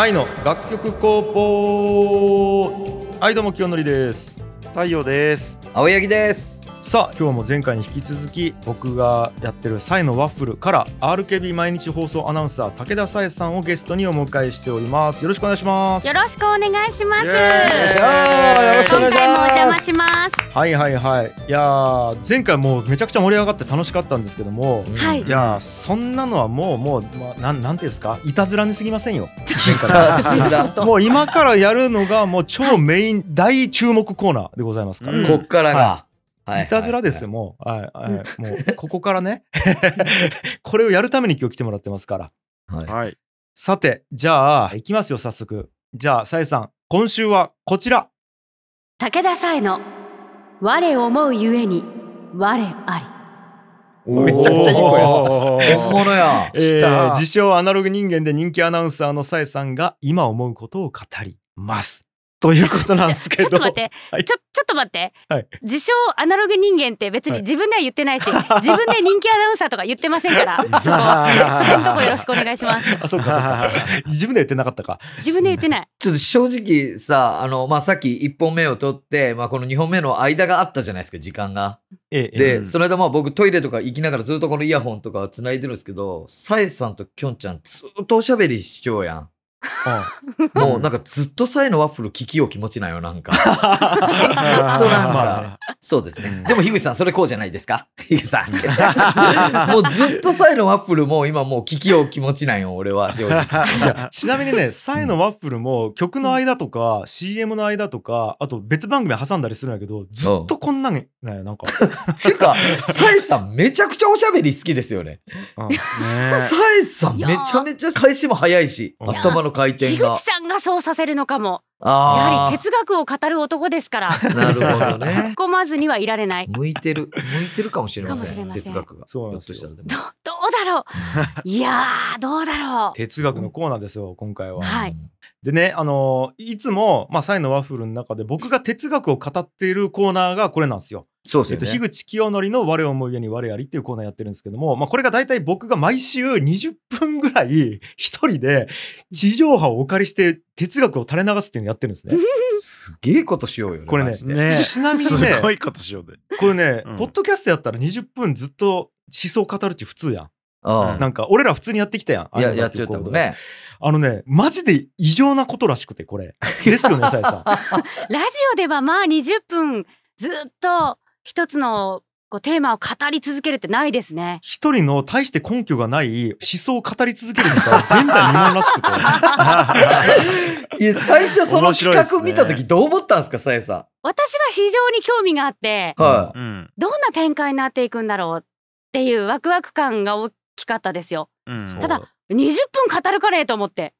愛の楽曲工房。はいどうも清則です。太陽です。青柳ですさあ今日も前回に引き続き僕がやってるサイのワッフルから RKB 毎日放送アナウンサー武田紗恵さんをゲストにお迎えしております。よろしくお願いします。よろしくお願いします。よろしくお願いします。今回もお邪魔します。はいはいはい。いやー前回もうめちゃくちゃ盛り上がって楽しかったんですけどもはい。いやーそんなのはもうもう、まあ、なんなんていうんですか？いたずらにすぎませんよ。こもう今からやるのがもう超メイン大注目コーナーでございますから、うん。っからが、はいいたずらですよ、もう。はい、はい、もう、ここからね。これをやるために今日来てもらってますから。はいはいさて、じゃあ、いきますよ、早速。じゃあ、さえさん、今週はこちら。武田紗恵の我思うゆえに我あめちゃくちゃいい声本物やえ来たー自称アナログ人間で人気アナウンサーのさえさんが今思うことを語ります。ということなんり。ですけど。ちょっと待って、はいちょちょっと待って、はい自称アナログ人間って別に自分では言ってないし、自分で人気アナウンサーとか言ってませんから、そこそこのとこよろしくお願いします。あ、そうか、そうか。自分では言ってなかったか。自分で言ってない。ちょっと正直さ、あの、まあ、さっき1本目を取って、まあ、この2本目の間があったじゃないですか、時間が。ええ、ええで、うんその間まあ僕トイレとか行きながらずっとこのイヤホンとか繋いでるんですけど、サエさんとキョンちゃんずっとおしゃべりしちゃうやん。もうなんかずっとサエのワッフル聞きよう気持ちないよ、なんか。ずっとなんか。そうですね。でも、樋口さん、それこうじゃないですか？樋口さん。もうずっとサイのワッフルも今もう聞きよう気持ちないよ、俺は、正直。ちなみにね、サイのワッフルも曲の間とか CM の間とか、あと別番組挟んだりするんやけど、ずっとこんなんね、なんか。っ ていうか、サイさんめちゃくちゃおしゃべり好きですよね。うんねサイさんめちゃめちゃ返しも早いし、うん頭の回転が樋口。さんがそうさせるのかも。やあはり哲学を語る男ですから、あ、なるほど突っね。込まずにはいられない。向いてる、向いてるかもしれません、せん哲学が。そうなんですよひょっとしたらでもど どうだろう。いやーどうだろう。哲学のコーナーですよ、今回は。はいでね、あのーいつも、まあ、サイのワッフルの中で僕が哲学を語っているコーナーがこれなんですよ。えっと、そうですよね。樋口清則の我を思う家に我ありっていうコーナーやってるんですけども、まあ、これが大体僕が毎週20分ぐらい一人で地上波をお借りして哲学を垂れ流すっていうのをやってるんですね。すげえことしようよね。これねねちなみにねすごいことしようでこれね、うんポッドキャストやったら20分ずっと思想語るっち普通やん。うんなんか俺ら普通にやってきたやん。いや、あのやっちゃったもんね。あのね、マジで異常なことらしくて、これ。ですよね、さやさん。ラジオではまあ20分ずっと一つのこうテーマを語り続けるってないですね。一人の大して根拠がない思想を語り続けるみたいな前代未聞らしくて。いや、最初その企画見たときどう思ったんですか、さえさ私は非常に興味があってん。はうんどんな展開になっていくんだろうっていうワクワク感が大きかったですよ。うんただ20分語るかねと思って。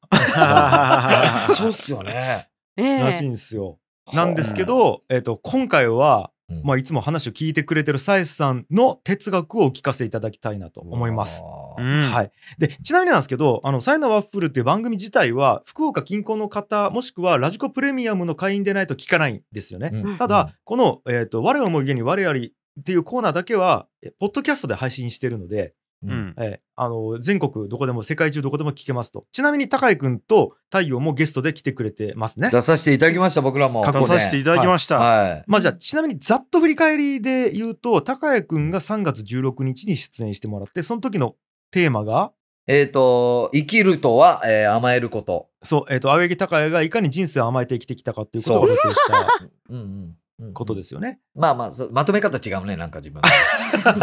い。そうっすよね。ええらしいんですよ。なんですけど、えっと、今回は、うん。まあ、いつも話を聞いてくれてるさえさんの哲学をお聞かせいただきたいなと思います。うん。はい、でちなみになんですけど「あのサイナワッフル」っていう番組自体は福岡近郊の方もしくはラジコプレミアムの会員でないと聞かないんですよね。うん。ただ、この、えーと「我を思う家に我あり」っていうコーナーだけはえポッドキャストで配信してるので、うん。うん。えーあの全国どこでも世界中どこでも聞けますと。ちなみに高井くんと太陽もゲストで来てくれてますね。出させていただきました、僕らも。出させていただきました、はい。まあじゃあちなみにざっと振り返りで言うと高谷くんが3月16日に出演してもらってその時のテーマが？えっと、生きるとは、えー甘えること。そう、えっ、と、青柳高也がいかに人生を甘えて生きてきたかっていうことを露呈した。う んうんうん。ことですよね。まあまあ、そうまとめ方違うね、なんか自分。違う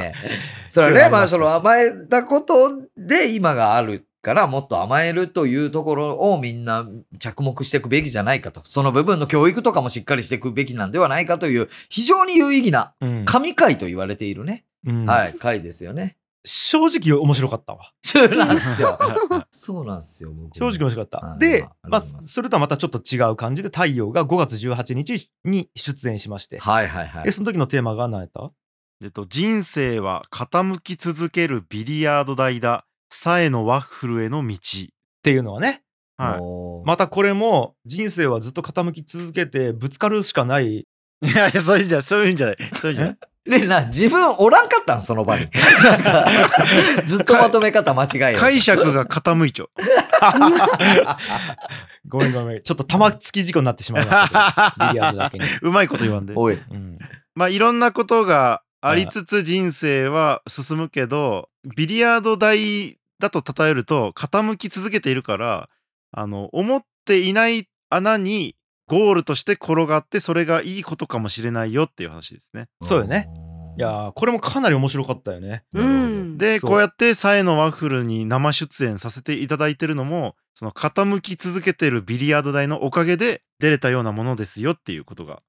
ね。それはね、まあその甘えたことで今があるから、もっと甘えるというところをみんな着目していくべきじゃないかと。その部分の教育とかもしっかりしていくべきなんではないかという、非常に有意義なうん神回と言われているね。うんはい、回ですよね。正直面白かったわ。そうなんですよ。そうなんですよ、僕正直面白かった。はいで、まあそれとはまたちょっと違う感じで、太陽が5月18日に出演しまして、はいはいはいで、。その時のテーマが何やった？えっと、人生は傾き続けるビリヤード台だ。さえのワッフルへの道。っていうのはね、はもうまたこれも人生はずっと傾き続けてぶつかるしかない。い。いやいや、そういうんじゃない、そういうんじゃない、そういうんじゃない。で、な、自分おらんかったん？その場に。なんか、ずっとまとめ方間違えよ。解釈が傾いちゃう。ごめんごめん。ちょっと玉突き事故になってしまいましたけど。ビリヤードだけに。うまいこと言わんで。おい。うん。まあいろんなことがありつつ人生は進むけど、ビリヤード台だと例えると傾き続けているから、あの、思っていない穴にゴールとして転がってそれがいいことかもしれないよっていう話ですね。そうよね。いやーこれもかなり面白かったよね。うん。で、こうやってサエのワッフルに生出演させていただいてるのも、その傾き続けてるビリヤード台のおかげで出れたようなものですよっていうことが。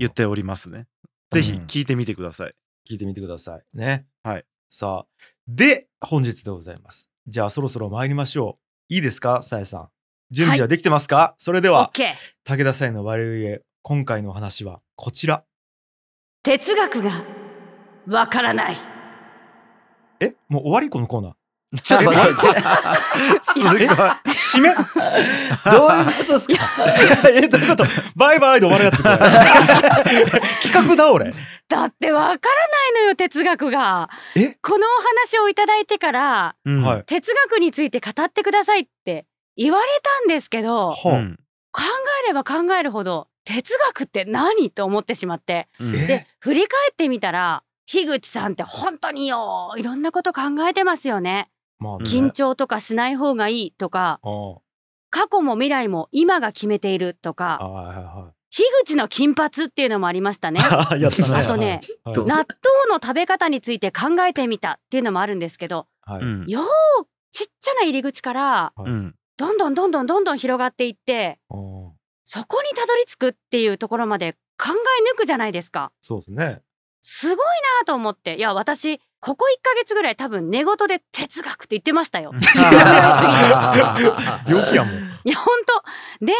言っておりますね。ぜひ聞いてみてください。聞いてみてくださいね。はい。さあ、で、本日でございます。じゃあそろそろ参りましょう。いいですか、さえさん。準備はできてますか、それでは。武田さんの我々へ、今回のお話はこちら。哲学がわからない。え、もう終わりこのコーナー？ちょっと待って。すごい。締め？どういうことっすか？え、どういうこと？バイバイで終わるやつ 企画だ、俺。だってわからないのよ哲学が。え？このお話をいただいてからうんはい。哲学について語ってくださいって言われたんですけど考えれば考えるほど哲学って何と思ってしまって。うん。えで振り返ってみたら樋口さんって本当によいろんなこと考えてますよね。まあね、緊張とかしない方がいいとかあ過去も未来も今が決めているとあかはいはいは樋口の金髪っていうのもありましたね。い。やったね。あとね、はい。ど納豆の食べ方について考えてみたっていうのもあるんですけどはい。うん。ようちっちゃな入り口からうんどんどんどんどんどんどん広がっていってそこにたどり着くっていうところまで考え抜くじゃないですか。そうですね。すごいなと思っていや私ここ1ヶ月ぐらい多分寝言で哲学って言ってましたよ。病気やもん。いや本当で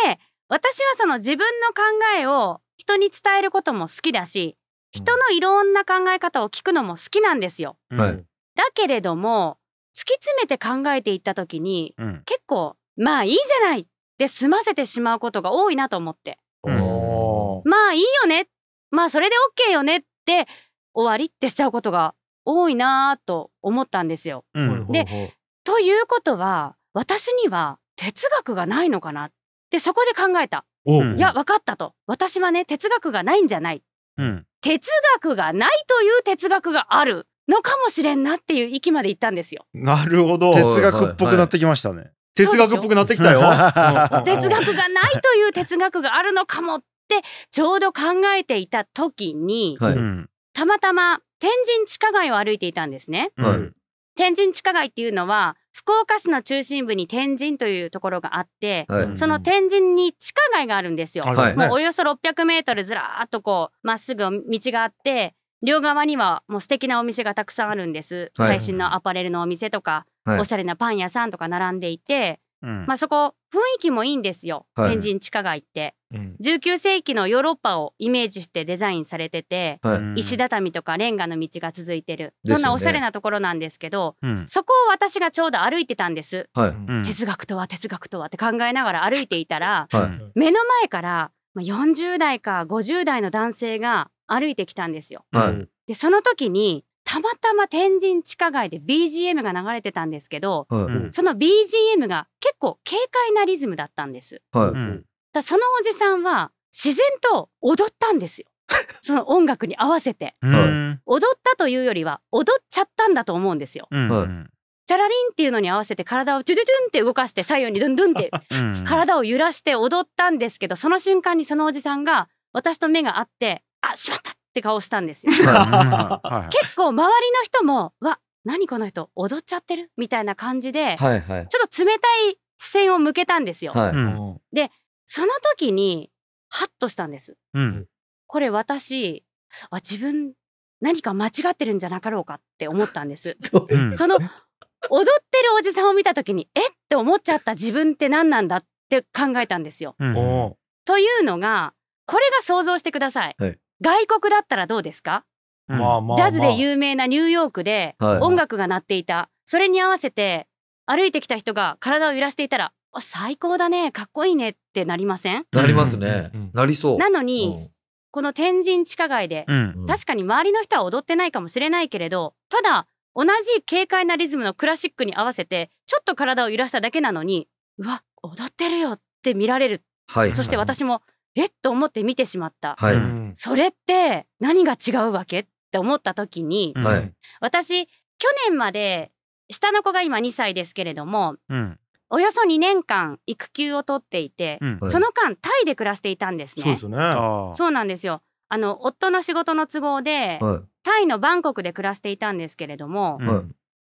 私はその自分の考えを人に伝えることも好きだし人のいろんな考え方を聞くのも好きなんですよ。はいだけれども突き詰めて考えていった時にうん結構まあいいじゃないで済ませてしまうことが多いなと思ってまあいいよねまあそれで OK よねって終わりってしちゃうことが多いなぁと思ったんですよ。うんでということは私には哲学がないのかなってそこで考えた。いや分かったと私はね哲学がないんじゃないうん哲学がないという哲学があるのかもしれんなっていう域まで行ったんですよ。なるほど。哲学っぽくなってきましたね。哲学っぽくなってきたよ。哲学がないという哲学があるのかもってちょうど考えていた時に、はい。うん。たまたま天神地下街を歩いていたんですね。はい。うん天神地下街っていうのは福岡市の中心部に天神というところがあって、はい。うんその天神に地下街があるんですよ。もうおよそ600メートルずらーっとこうまっすぐ道があって両側にはもう素敵なお店がたくさんあるんです、はい。最新のアパレルのお店とか、はい。おしゃれなパン屋さんとか並んでいて、うん。まあそこ雰囲気もいいんですよ、はい。天神地下街って。うん。19世紀のヨーロッパをイメージしてデザインされてて、はい。うん。石畳とかレンガの道が続いてる、そんなおしゃれなところなんですけどうん。そこを私がちょうど歩いてたんです、哲学とは哲学とはって考えながら歩いていたら目の前からまあ40代か50代の男性が歩いてきたんですよ。はい。でその時にたまたま天神地下街で BGM が流れてたんですけどはい。うん。その BGM が結構軽快なリズムだったんです。はい。うん。だそのおじさんは自然と踊ったんですよ。その音楽に合わせて。うん。踊ったというよりは踊っちゃったんだと思うんですよ。うんはい。チャラリンっていうのに合わせて体をチュドゥドゥンって動かして左右にドゥンドゥンってうん。体を揺らして踊ったんですけどその瞬間にそのおじさんが私と目が合ってあしまったって顔したんですよ。結構周りの人もわ何この人踊っちゃってる？みたいな感じで、はいはい。ちょっと冷たい視線を向けたんですよ。はい。うん。その時にハッとしたんです。うん。これ私あ自分何か間違ってるんじゃなかろうかって思ったんです。うん。その踊ってるおじさんを見た時にえ？って思っちゃった自分って何なんだって考えたんですよ。というのがこれが想像してください。はい外国だったらどうですか？うん。まあまあジャズでう有名なニューヨークではい音楽が鳴っていた。それに合わせて歩いてきた人が体を揺らしていたらあ最高だねかっこいいねってなりません？なりますね。うんうんなりそう。なのに、うん。この天神地下街で、うん。確かに周りの人は踊ってないかもしれないけれどただ同じ軽快なリズムのクラシックに合わせてちょっと体を揺らしただけなのにうわ踊ってるよって見られる。はい。そして私もえっ？と思って見てしまった、はい。うん。それって何が違うわけ？って思った時に、うん。はい。私去年まで下の子が今2歳ですけれどもうん。およそ2年間育休を取っていて、うん。はい。その間タイで暮らしていたんですね。そうですよね。なんですよ。あの夫の仕事の都合で、はタイのバンコクで暮らしていたんですけれども、うん。はい。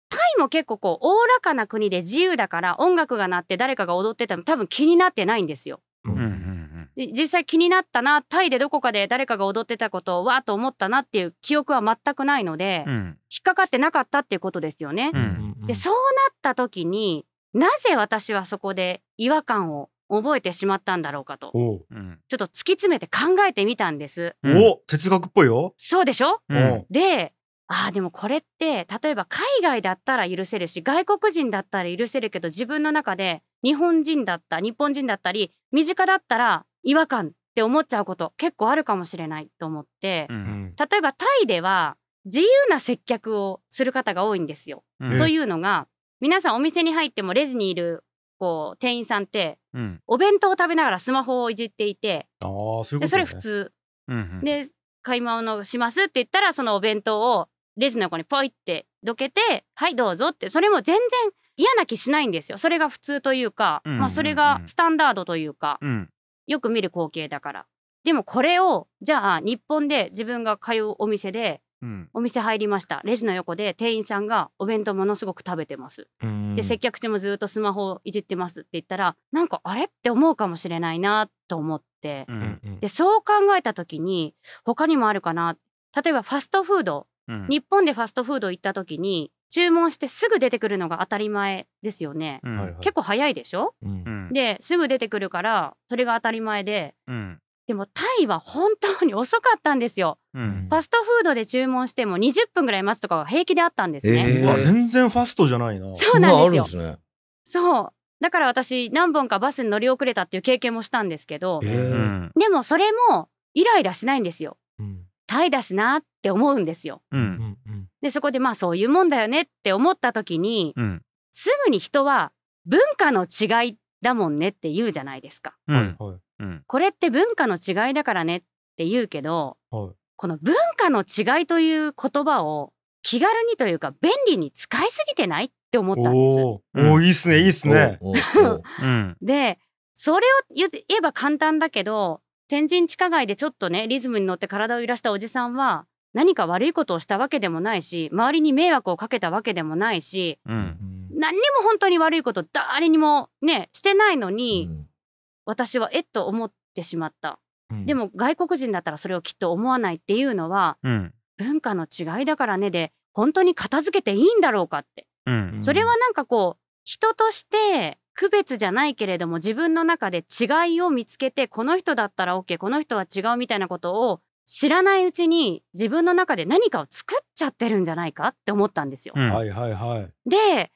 タイも結構こうおおらかな国で自由だから音楽が鳴って誰かが踊ってても多分気になってないんですよ。ううんうん実際気になったなタイでどこかで誰かが踊ってたことをわーっと思ったなっていう記憶は全くないので、引っうんかかってなかったっていうことですよね。ううん。んでそうなった時になぜ私はそこで違和感を覚えてしまったんだろうかとおう。うん。ちょっと突き詰めて考えてみたんです。うん。お哲学っぽいよ。そうでしょ？であーでもこれって例えば海外だったら許せるし外国人だったら許せるけど自分の中で日本人だった日本人だったり身近だったら違和感って思っちゃうこと結構あるかもしれないと思って、ううん。ん例えばタイでは自由な接客をする方が多いんですよ。うん。というのが皆さんお店に入ってもレジにいるこう店員さんってうん。お弁当を食べながらスマホをいじっていてああそういうこと、ね。でそれ普通。うんで買い物しますって言ったらそのお弁当をレジの横にポイってどけてはいどうぞって。それも全然嫌な気しないんですよ。それが普通というか、うんうんうん。まあそれがスタンダードというか。うんよく見る光景だから。でもこれをじゃあ日本で自分が通うお店でうん。お店入りました。レジの横で店員さんがお弁当ものすごく食べてます。うん。で接客中もずっとスマホをいじってますって言ったらなんかあれ？って思うかもしれないなと思って。ううんんうん。でそう考えた時に他にもあるかな。例えばファストフード。うん。日本でファストフード行った時に注文してすぐ出てくるのが当たり前ですよね、うん。結構早いでしょ？うん。うん。ですぐ出てくるからそれが当たり前で。うん。でもタイは本当に遅かったんですよ。うん。ファストフードで注文しても20分ぐらい待つとかが平気であったんですね、えー。全然ファストじゃないな。そうなんですよ。ね。そう。だから私何本かバスに乗り遅れたっていう経験もしたんですけどえうーん。でもそれもイライラしないんですよ。うん。タイだしなって思うんですよ。うんでそこでまあそういうもんだよねって思った時にうん。すぐに人は文化の違いだもんねって言うじゃないですか。うん。これって文化の違いだからねって言うけどはい。この文化の違いという言葉を気軽にというか便利に使いすぎてないって思ったんです。おおーいいっすねいいっすね。でそれを言えば簡単だけど天神地下街でちょっとねリズムに乗って体を揺らしたおじさんは何か悪いことをしたわけでもないし周りに迷惑をかけたわけでもないしううん。ん何にも本当に悪いこと誰にもねしてないのに、うん。私はえっと思ってしまった。うん。でも外国人だったらそれをきっと思わないっていうのはうん。文化の違いだからねで本当に片付けていいんだろうかって。うん。それはなんかこう人として区別じゃないけれども自分の中で違いを見つけてこの人だったら OK この人は違うみたいなことを知らないうちに自分の中で何かを作っちゃってるんじゃないかって思ったんですよ。うん。はいはいはい。で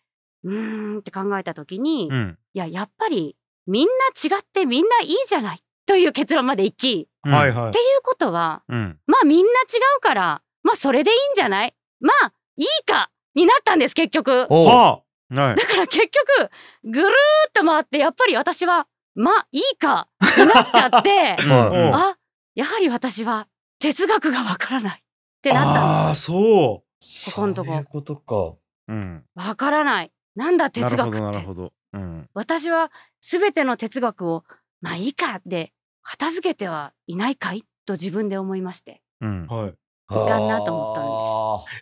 うーんって考えた時に、いうん。ややっぱりみんな違ってみんないいじゃないという結論までいきうん。はいはいっていうことはうん。まあみんな違うからまあそれでいいんじゃない？まあいいかになったんです結局。おだから結局ぐるーっと回ってやっぱり私はまあいいかになっちゃって うん。あやはり私は哲学がわからないってあなったんですそここんとこそういうことか。うんわからないなんだな哲学るほどなってるほどうん私は全ての哲学をまあいいかで片付けてはいないかいと自分で思いましてうんう。はい。いかんなと思っ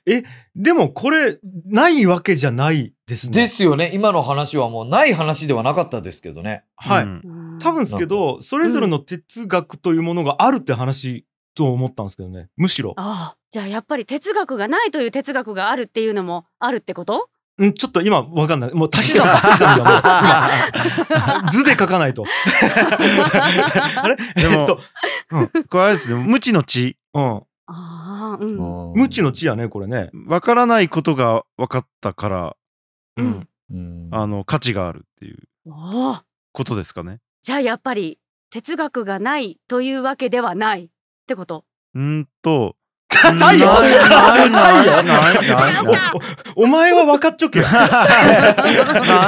たんですでもこれないわけじゃないですね。ですよね。今の話はもうない話ではなかったですけどね。はい。うんうん多分ですけどそれぞれの哲学というものがあるって話と思ったんですけどね。むしろ。ああ。じゃあやっぱり哲学がないという哲学があるっていうのもあるってこと？うんちょっと今わかんない。もう足し算足し算がもう 今。図で書かないと。あれ？でもえっと。これあれですね無知の知。うん。ああうん。無知の知やねこれね。わからないことが分かったからううん。んうん。あの価値があるっていう。ことですかね。じゃあやっぱり哲学がないというわけではないってこと？うんと、太陽ないないないないないないかおお前は分かっちょけよ。な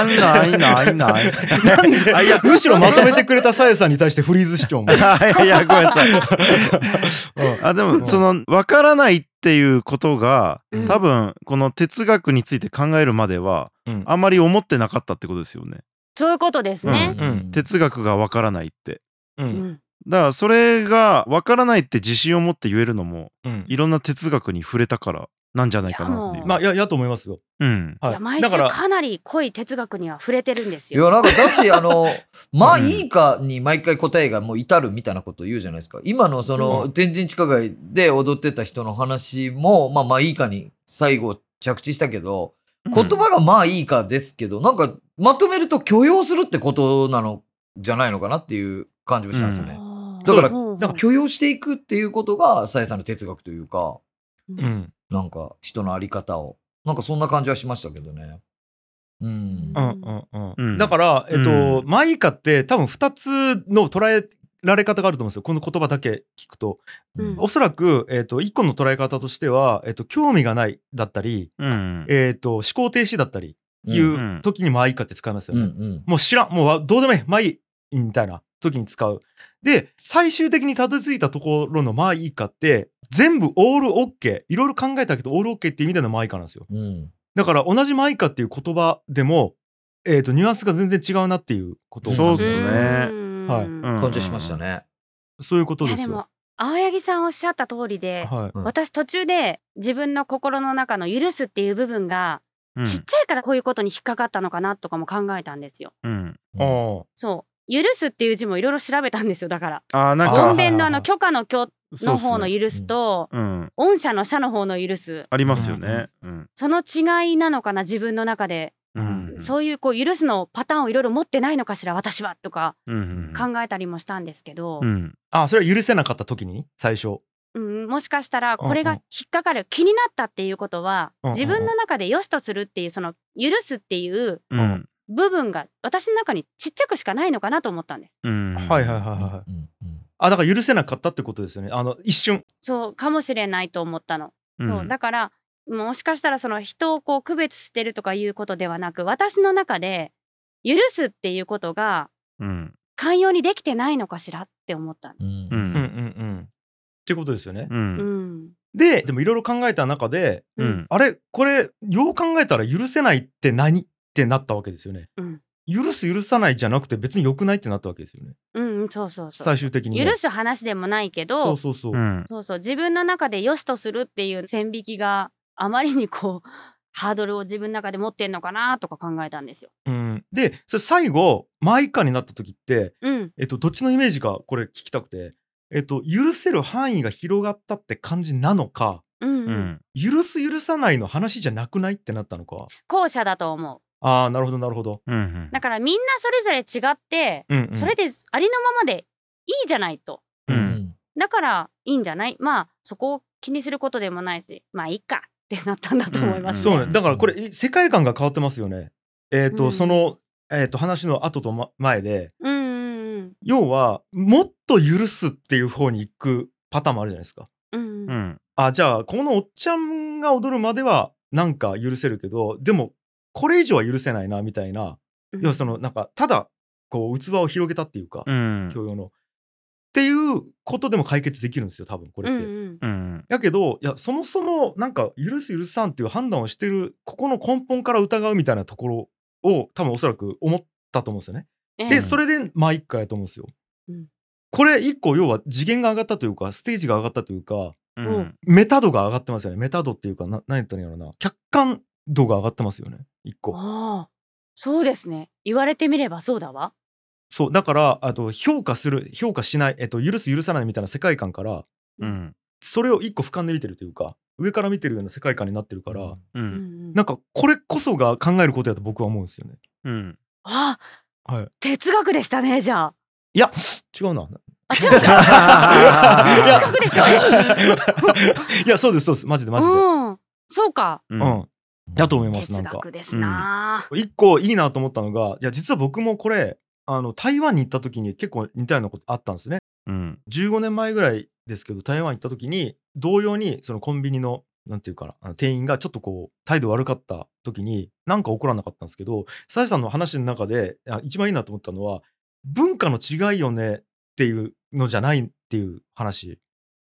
いないないない。なんで？あいやむしろまとめてくれたさやさんに対してフリーズ主張も。いやいやごめんなさい。うんあでうんもその分からないっていうことがうん多分この哲学について考えるまではうんあんまり思ってなかったってことですよね。そういうことですね。うん哲学が分からないって。ううんんだからそれが分からないって自信を持って言えるのもうんいろんな哲学に触れたからなんじゃないかなっていう。いまあややと思いますよ。うん。はいいや毎だから週かなり濃い哲学には触れてるんですいや、よ。なんか、だし、あの、まあうんいいかに毎回答えがもう至るみたいなことを言うじゃないですか。今のその、う天神地下街で踊ってた人の話も、まあまあいいかに最後着地したけど、言葉がまあいいかですけど、なんか、まとめると許容するってことなのじゃないのかなっていう感じもしたんですよね。あーだからそうだから許容していくっていうことが、さやさんの哲学というか、うんなんか人のあり方を。なんかそんな感じはしましたけどね。うん。うんうんうんうんだから、えっとうマイカって多分2つの捉えられ方があると思うんですよこの言葉だけ聞くと。うんおそらく、えっと1個の捉え方としては、えっと興味がないだったり、うん。えっと思考停止だったりいう時にマイカって使いますよね。うんうん。もう知らん、もうわどうでもいい、まあいい、みたいな時に使う。で、最終的にたどり着いたところのまあいいかって、全部オールオッケー、いろいろ考えたけど、オールオッケーって意味でのまあいいかなんですよ。うん。だから同じまあいいかっていう言葉でも、えっ、と、ニュアンスが全然違うなっていうことをそうっすねうんはいうん感じしましたね。そういうことですよいやでも。青柳さんおっしゃった通りで、はい。うん私途中で自分の心の中の許すっていう部分が、うんちっちゃいからこういうことに引っかかったのかなとかも考えたんですよ。うん。そう許すっていう字もいろいろ調べたんですよだから。あーなんあか音弁のあの許可の許の方の許すと、うん。音社の社の方の許すありますよね。うん。その違いなのかな自分の中で、うん。そういうこう許すのパターンをいろいろ持ってないのかしら私はとかうん。考えたりもしたんですけど、うん。あ、それは許せなかった時に？最初。うん、もしかしたらこれが引っかかる、気になったっていうことは、自分の中で良しとするっていうその許すっていううん。部分が私の中にちっちゃくしかないのかなと思ったんです。うん。はいはいはいはい。うんうんあ、だから許せなかったってことですよね。あの、一瞬。そうかもしれないと思ったの。うん。そうだからもしかしたらその人をこう区別してるとかいうことではなく私の中で許すっていうことがうん。寛容にできてないのかしらって思ったの。うんう。うんうんうん。ってことですよね。う。うんんで、でもいろいろ考えた中で、うん。あれこれよう考えたら許せないって何？ってなったわけですよね。うん許す許さないじゃなくて別に良くないってなったわけですよね。うんうんそうそうそう最終的に、ね。許す話でもないけどそうそうそう。うん。そうそう自分の中で良しとするっていう線引きがあまりにこう ハードルを自分の中で持ってんのかなとか考えたんですよ。うん、でそれ最後マイカになった時って、うんえっと、どっちのイメージかこれ聞きたくて、えっと、許せる範囲が広がったって感じなのかうんうん、うん。許す許さないの話じゃなくないってなったのか後者だと思う。ああなるほどなるほど。うん。だからみんなそれぞれ違って、うんうん、それでありのままでいいじゃないと。ううんん。だからいいんじゃない？まあそこを気にすることでもないしまあいいかってなったんだと思います、ねそうねだからこれえ世界観が変わってますよね。えっ、と、うんその、えっと話の後と、ま、前でうんうんうん要はもっと許すっていう方に行くパターンもあるじゃないですか。うんううんん。あじゃあこのおっちゃんが踊るまではなんか許せるけどでもこれ以上は許せないなみたいな、うん要はそのなんかただこう器を広げたっていうか、うん。教養の。っていうことでも解決できるんですよ多分これって。うんうんうん。やけどいやそもそもなんか許す許さんっていう判断をしてるここの根本から疑うみたいなところを多分おそらく思ったと思うんですよね。ええでそれでまあ一回やと思うんですよ。うんこれ一個要は次元が上がったというかステージが上がったというかうん。メタ度が上がってますよね。メタ度っていうかな何言ったらいいんやろな客観度が上がってますよね一個。ああそうですね言われてみればそうだわ。そうだからあと評価する評価しない、えっと、許す許さないみたいな世界観からうん。それを一個俯瞰で見てるというか上から見てるような世界観になってるから、う。うんうんんなんかこれこそが考えることやと僕は思うんですよね。うん。あはい、哲学でしたねじゃあ。いや違うな。あ 違うか。哲学でしょ。いやそうですそうですマジでマジで。うんそうか。う。うんん。だと思いますな哲んか。学ですな。一個いいなと思ったのがいや実は僕もこれあの台湾に行った時に結構似たようなことあったんですね。うん。15年前ぐらいですけど台湾行った時に同様にそのコンビニのなんていうかなあの店員がちょっとこう態度悪かった時になんか怒らなかったんですけどさえさんの話の中であ一番いいなと思ったのは文化の違いよねっていうのじゃないっていう話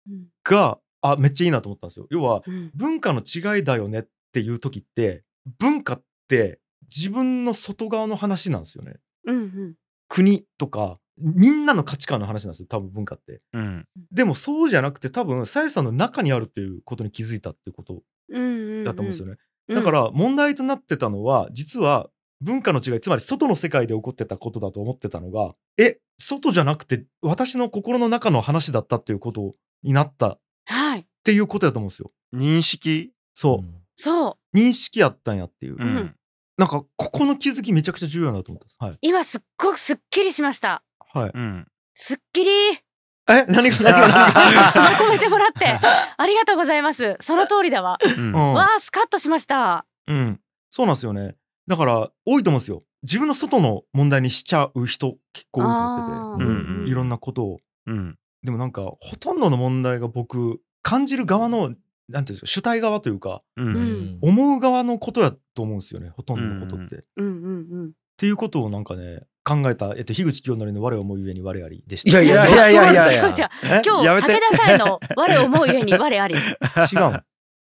うんがあめっちゃいいなと思ったんですよ。要はうん文化の違いだよねっていう時って文化って自分の外側の話なんですよね。うんうん国とかみんなの価値観の話なんですよ多分文化って。うんでもそうじゃなくて多分さえさんの中にあるっていうことに気づいたっていうことうんうんだと思うんですよね。うんだから問題となってたのは実は文化の違いつまり外の世界で起こってたことだと思ってたのがえ外じゃなくて私の心の中の話だったっていうことになったっはいていうことだと思うんですよ。認識？そう、そう。認識やったんやっていう、うん。うん。なんかここの気づきめちゃくちゃ重要だなと思ったんです。はい。今すっごくすっきりしました。はい。うん。すっきり。え？何が何が？何 がまとめてもらって。ありがとうございます。その通りだわ。うん。うん。わあスカッとしました。うん、そうなんですよね。だから多いと思うんですよ。自分の外の問題にしちゃう人結構多いと思ってあー。うんうんて、いろんなことを。うん。でもなんかほとんどの問題が僕感じる側のなんていうんですか主体側というかううんん思う側のことやと思うんですよねほとんどのことって。っうんうんうんていうことをなんかね考えた、えっと、樋口清則の「我を思うゆえに我あり」でした。いやいやいやいやいやいや違う違うえ？今日武田さんの我を思うゆえに我あり 違う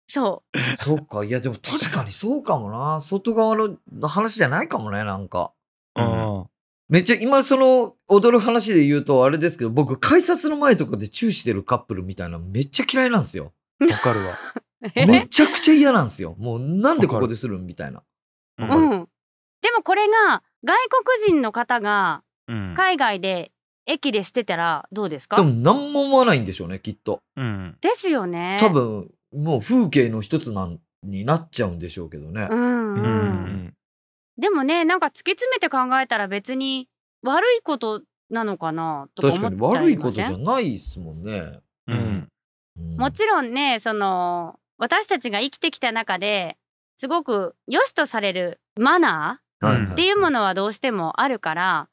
そそうか。いや、でも確かにそうかもな。外側の話じゃないかもね、なんか。の。うんめっちゃ、今その、踊る話で言うとあれですけど、僕、改札の前とかでチューしてるカップルみたいなのめっちゃ嫌いなんですよ。わかるわ。うめちゃくちゃ嫌なんですよ。もう、なんでここでするん？みたいな。ううん。んでもこれが外国人の方がうん。海外で駅でしてたらどうですか？でも、何も思わないんでしょうね、きっと。うん。ですよね。多分、もう風景の一つなんになっちゃうんでしょうけどね。う。ん。うん、でもねなんか突き詰めて考えたら別に悪いことなのかなとか確思っちゃかに悪いいませんことじゃないっすもんね。うん。うんもちろんねその私たちが生きてきた中ですごく良しとされるマナーっていうものはどうしてもあるから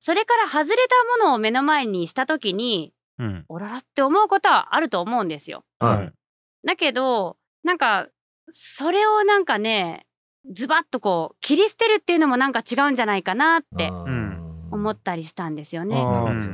それから外れたものを目の前にした時にうん。おららって思うことはあると思うんですよ。はい。だけどなんかそれをなんかねズバッとこう切り捨てるっていうのもなんか違うんじゃないかなって思ったりしたんですよね。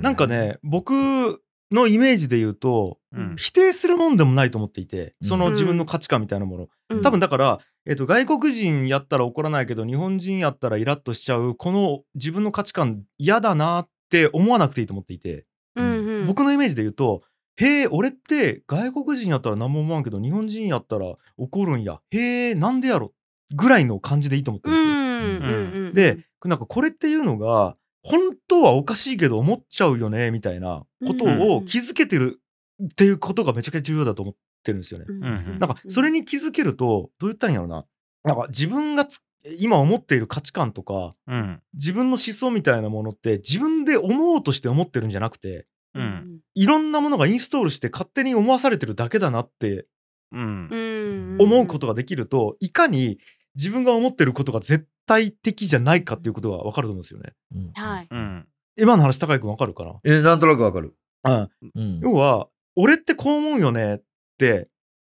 なんかね僕のイメージで言うとうん。否定するもんでもないと思っていてそのうん自分の価値観みたいなもの、うん。多分だから、えっと外国人やったら怒らないけど日本人やったらイラッとしちゃうこの自分の価値観嫌だなって思わなくていいと思っていて、うんうん、僕のイメージで言うとへえ俺って外国人やったら何も思わんけど日本人やったら怒るんや。へえなんでやろ？ぐらいの感じでいいと思ってるんですよ。うんうんうん、でなんかこれっていうのが本当はおかしいけど思っちゃうよねみたいなことを気づけてるっていうことがめちゃくちゃ重要だと思ってるんですよね。うんうんなんかそれに気づけるとどう言ったらいいんやろな。なんか自分がつ今思っている価値観とかうん。自分の思想みたいなものって自分で思おうとして思ってるんじゃなくてうん。いろんなものがインストールして勝手に思わされてるだけだなって思うことができるといかに自分が思ってることが絶対的じゃないかっていうことが分かると思うんですよね。うん。はい。うん。今の話高井君分かるかな、え、なんとなくわかる。うん、うん。要は俺ってこう思うよねって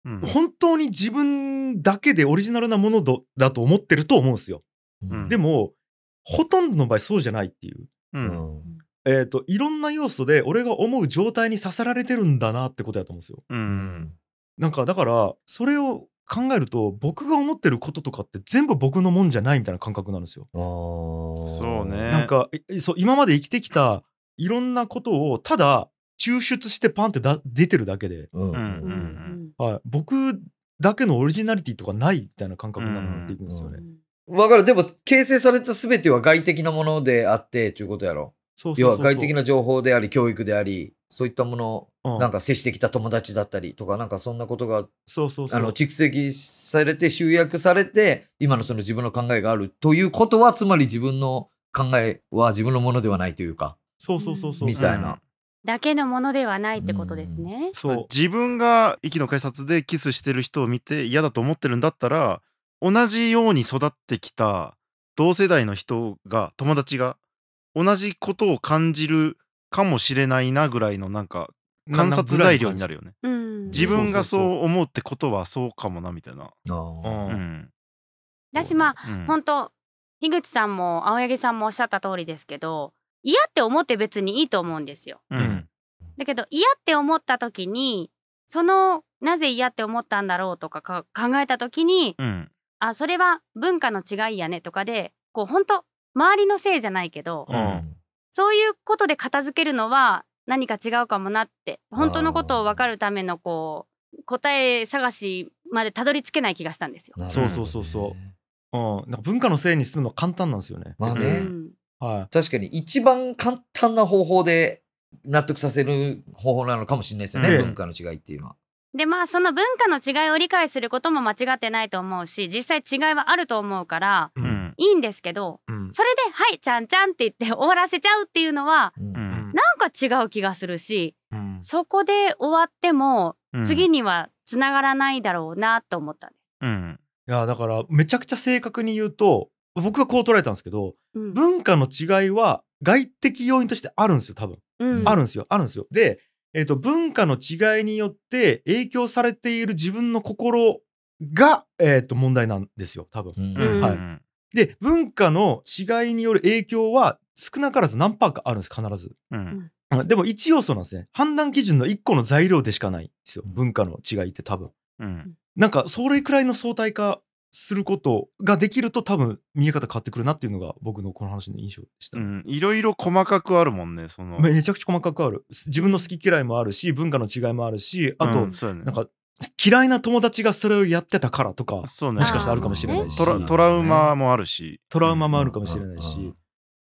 うん。本当に自分だけでオリジナルなものどだと思ってると思うんですよ。うん。でもほとんどの場合そうじゃないっていう。ううん。んえー、といろんな要素で俺が思う状態にさせられてるんだなってことだと思うんですよ。ううんん。なんかだからそれを考えると僕が思ってることとかって全部僕のもんじゃないみたいな感覚なんですよ。そうねなんかいそう今まで生きてきたいろんなことをただ抽出してパンってだ出てるだけで、うんうんうんはい、僕だけのオリジナリティとかないみたいな感覚になっていくんですよね。わかる。でも、形成された全ては外的なものであって、ということやろ。そうそうそうそう要は外的な情報であり、教育であり、そういったもの、うんなんか接してきた友達だったりとか、なんかそんなことが、そうそうそう。あの、蓄積されて、集約されて、今のその自分の考えがあるということは、つまり自分の考えは自分のものではないというか。そうそうそうそう。みたいな。だけのものではないってことですね。そう。自分が駅の改札でキスしてる人を見て嫌だと思ってるんだったら同じように育ってきた同世代の人が友達が同じことを感じるかもしれないなぐらいのなんか観察材料になる。るよね。うん自分がそう思うってことはそうかもなみたいな。あうんん。だしまあうん本当樋口さんも青柳さんもおっしゃった通りですけど嫌って思って別にいいと思うんですよ。うん。だけど嫌って思った時にそのなぜ嫌って思ったんだろうとかか考えた時にうん。あそれは文化の違いやねとかでこう本当周りのせいじゃないけどうんそういうことで片付けるのは何か違うかもなって本当のことを分かるためのこう答え探しまでたどり着けない気がしたんですよ。ねそうそうそうそううん。なんか文化のせいにするのは簡単なんですよね。まあね、うんは確かに一番簡単な方法で納得させる方法なのかもしれないですよね、ね文化の違いっていうのは。でまあその文化の違いを理解することも間違ってないと思うし実際違いはあると思うからい。う。ん。いいんですけどうん。それで「はいちゃんちゃん」って言って終わらせちゃうっていうのはうんうんなんか違う気がするしうん。そこで終わってもうん。次にはつながらないだろうなと思ったんです。うん。いやだからめちゃくちゃ正確に言うと僕はこう捉えたんですけどうん。文化の違いは外的要因としてあるんですよ多分、うん。あるんですよあるんですよ。で、えー、と文化の違いによって影響されている自分の心が、えー、と問題なんですよ多分。うん。うん。はい。で文化の違いによる影響は少なからず何パーかあるんです必ず。うん。うん。でも一要素なんですね。判断基準の一個の材料でしかないんですよ。文化の違いって多分。うん。なんかそれくらいの相対化することができると多分見え方変わってくるなっていうのが僕のこの話の印象でした、うん。いろいろ細かくあるもんね、その。めちゃくちゃ細かくある。自分の好き嫌いもあるし文化の違いもあるしあと、うんそうやね。なんか嫌いな友達がそれをやってたからとかそうね。もしかしたらあるかもしれないし。トラトラウマもあるし。トラウマもあるかもしれないうんし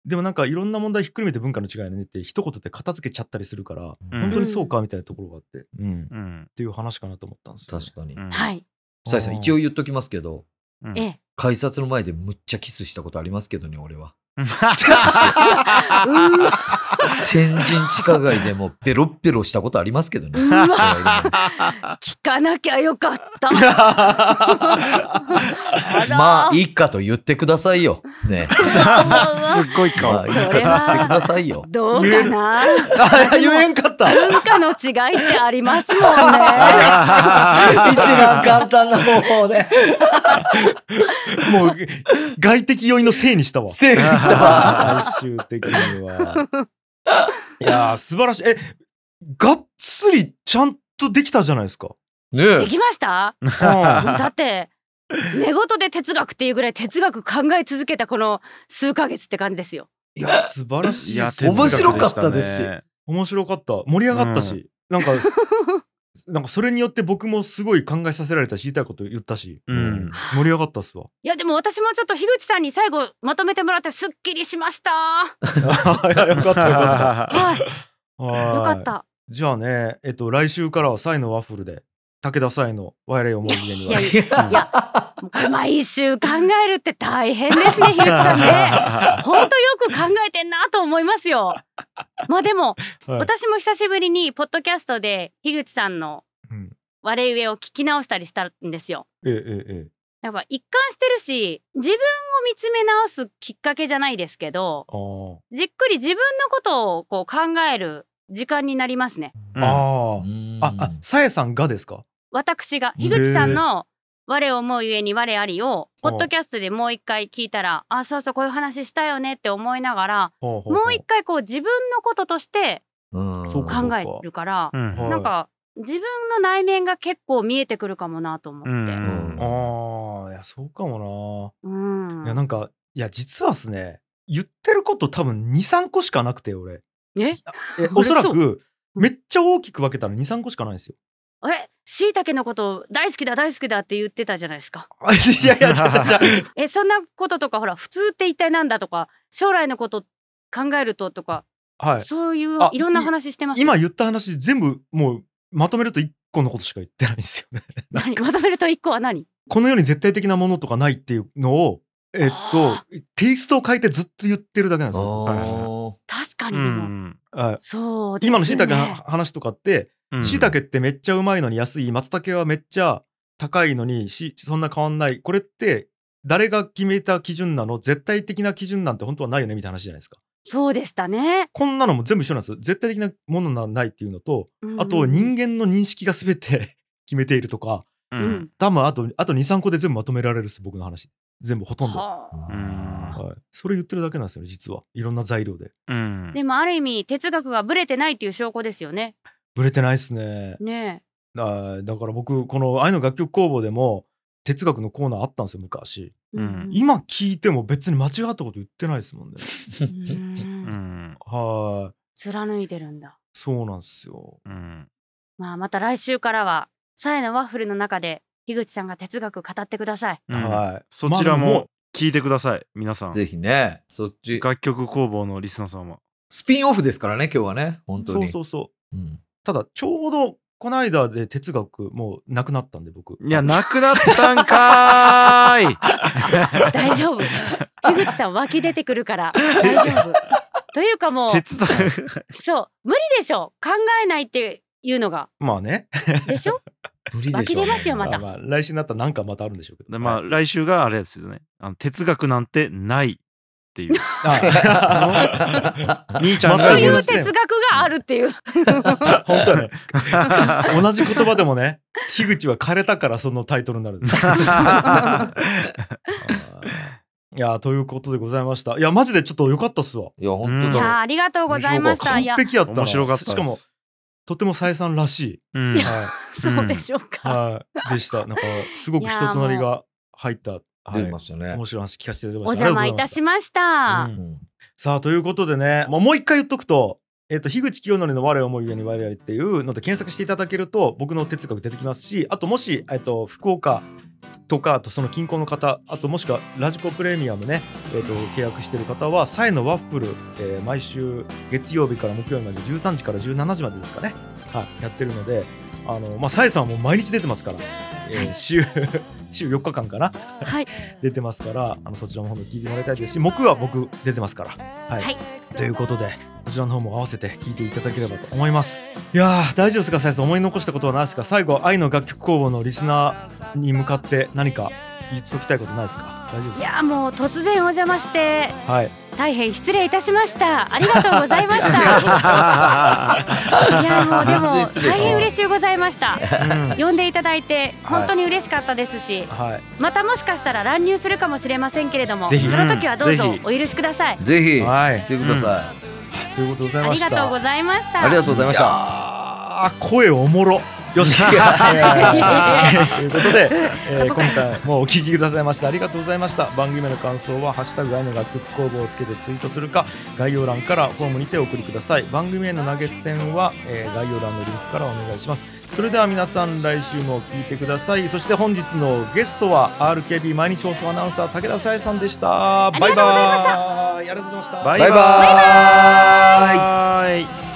でもなんかいろんな問題ひっくるめて文化の違いねって一言で片付けちゃったりするから、うん。本当にそうかみたいなところがあって、うん。っうん。ていう話かなと思ったんですよ、ね、確かに。うん。はい、さん、一応言っときますけど、うん。ええ。改札の前でむっちゃキスしたことありますけどね、俺は。天神地下街でもベロッベロしたことありますけどね。聞かなきゃよかった。まあ、いいかと言ってくださいよ。ね。すっごい顔まあ、いいかと言ってくださいよ。どうかな？あ 言えんかった文化の違いってありますもんね。一番簡単な方法で、もう外的要因のせいにしたわセーフしたわ。最終的にはいやー素晴らしい。えがっつりちゃんとできたじゃないですか。ねできました？あだって寝言で哲学っていうぐらい哲学考え続けたこの数ヶ月って感じですよ。いや素晴らしい。いや、です面白かったですし。面白かった。盛り上がったし、なんかなんかそれによって僕もすごい考えさせられたし言いたいこと言ったし、うん。盛り上がったっすわ。いやでも私もちょっと樋口さんに最後まとめてもらってすっきりしました。いやよかったよかはい、った。はい。よかった。じゃあねえっと来週からはサイのワッフルで武田サイのワイレイ思い出には。いやいやいや毎週考えるって大変ですね 樋口さんね。本当よく考えてんなと思いますよ。まあでも、はい私も久しぶりにポッドキャストで樋口さんのうん割れ上を聞き直したりしたんですよ。ええええええやっぱ一貫してるし自分を見つめ直すきっかけじゃないですけどじっくり自分のことをこう考える時間になりますね。うんああさえさんがですか？私が樋口さんの「我を思うゆえに我あり」をポッドキャストでもう一回聞いたらあそうそうこういう話したよねって思いながらもう一回こう自分のこととして考えるからなんか自分の内面が結構見えてくるかもなと思って。ああいやそうかもうん。な、いやなんかいや実はっすね言ってること多分23個しかなくて俺。え？えおそらく めっちゃ大きく分けたら23個しかないんですよえしいたけのこと大好きだ大好きだって言ってたじゃないですか。あ いやいやちょちょちょえそんなこととかほら普通って一体なんだとか将来のこと考えるととか、はい。そういうあいろんな話してます。今言った話全部もうまとめると1個のことしか言ってないんですよね。何？まとめると一個は何？この世に絶対的なものとかないっていうのをえっとあテイストを変えてずっと言ってるだけなんですよ、確かにでも、んはい。そうね。今のしいたけの話とかってうんしいたけってめっちゃうまいのに安い松茸はめっちゃ高いのにしそんな変わんない。これって誰が決めた基準なの？絶対的な基準なんて本当はないよねみたいな話じゃないですか。そうでしたね。こんなのも全部一緒なんですよ。絶対的なものがないっていうのとあとうん人間の認識が全て決めているとかううん。ん。多分あとあと23個で全部まとめられるっす僕の話。全部ほとんど、はい、それ言ってるだけなんですよね実は。いろんな材料で。うん。でもある意味哲学がブレてないっていう証拠ですよね。ブレてないっすね。ねあーだから僕この愛の楽曲工房でも哲学のコーナーあったんですよ昔。え。うん。今聞いても別に間違ったこと言ってないですもんね。うん。うん。はい。貫いてるんだ。そうなんですよ。うん。まあまた来週からはサイのワッフルの中で樋口さんが哲学語ってください。うん。はい。そちらも聞いてください皆さん。ぜひね、そっち。楽曲工房のリスナーさんはスピンオフですからね、今日はね。本当に。そうそうそう。うんただちょうどこの間で哲学もうなくなったんで僕。いやなくなったんかーい。大丈夫。樋口さん湧き出てくるから。大丈夫。というかもうそう。無理でしょ。考えないっていうのが。まあね。でしょ？無理でしょうね。湧き出ますよまた。まあまあ来週になったらなんかまたあるんでしょうけど。うまあ来週があれですよね。あの哲学なんてないっていう。あ兄ちゃんが言うという哲学があるっていう。本当ね。同じ言葉でもね樋口は枯れたからそのタイトルになる。いやということでございました。いやマジでちょっと良かったっすわ。いや、本うん。いや。ありがとうございました。完璧やったな。面白かったしかもとてもさえさんらしうん。い、は そうでしょういか。はい、でした。なんかすごく人となりが入った、はい。出ましたね。面。白い話聞かせていただきおました。邪魔いたしました。うん。うん。さあということでね、まあ、もう一回言っとくと「えっと樋口清則の我を思うゆえに我々」っていうので検索していただけると僕の哲学出てきますしあともし、えっと、福岡とかあとその近郊の方あともしくはラジコプレミアムね、えっと、契約してる方はサイのワッフル、えー毎週月曜日から木曜日まで13時から17時までですかね、はい、やってるのであの、まあ、サイさんはもう毎日出てますから、えー週 週4日間かな。はい。出てますからあのそちらの方も聞いてもらいたいですし木は僕出てますから。はい、はい。ということでこちらの方も合わせて聞いていただければと思います。いやー大丈夫ですかさやさん。思い残したことはないですか？最後愛の楽曲工房のリスナーに向かって何か言っときたいことないですか？いやーもう突然お邪魔してはい大変失礼いたしました。ありがとうございました。いやーもうで全も大変嬉しゅうございました。うん呼んでいただいて本当に嬉しかったですし、はいまたもしかしたら乱入するかもしれませんけれども、そぜひの時はどうぞお許しください。ぜひ、はい来てくださということでございありましたがとうございました。い。ありがとうございました。あー声おもろよし。ということで、えー今回もお聞きくださいましてありがとうございました。番組への感想は「ハッシュタグ愛の楽曲工房」をつけてツイートするか概要欄からフォームにてお送りください。番組への投げ銭は、えー概要欄のリンクからお願いします。それでは皆さん来週も聞いてください。そして本日のゲストは RKB 毎日放送アナウンサー武田早絵さんでした。バイバイ。ありがとうございました。バイバイ。バーイ。バイ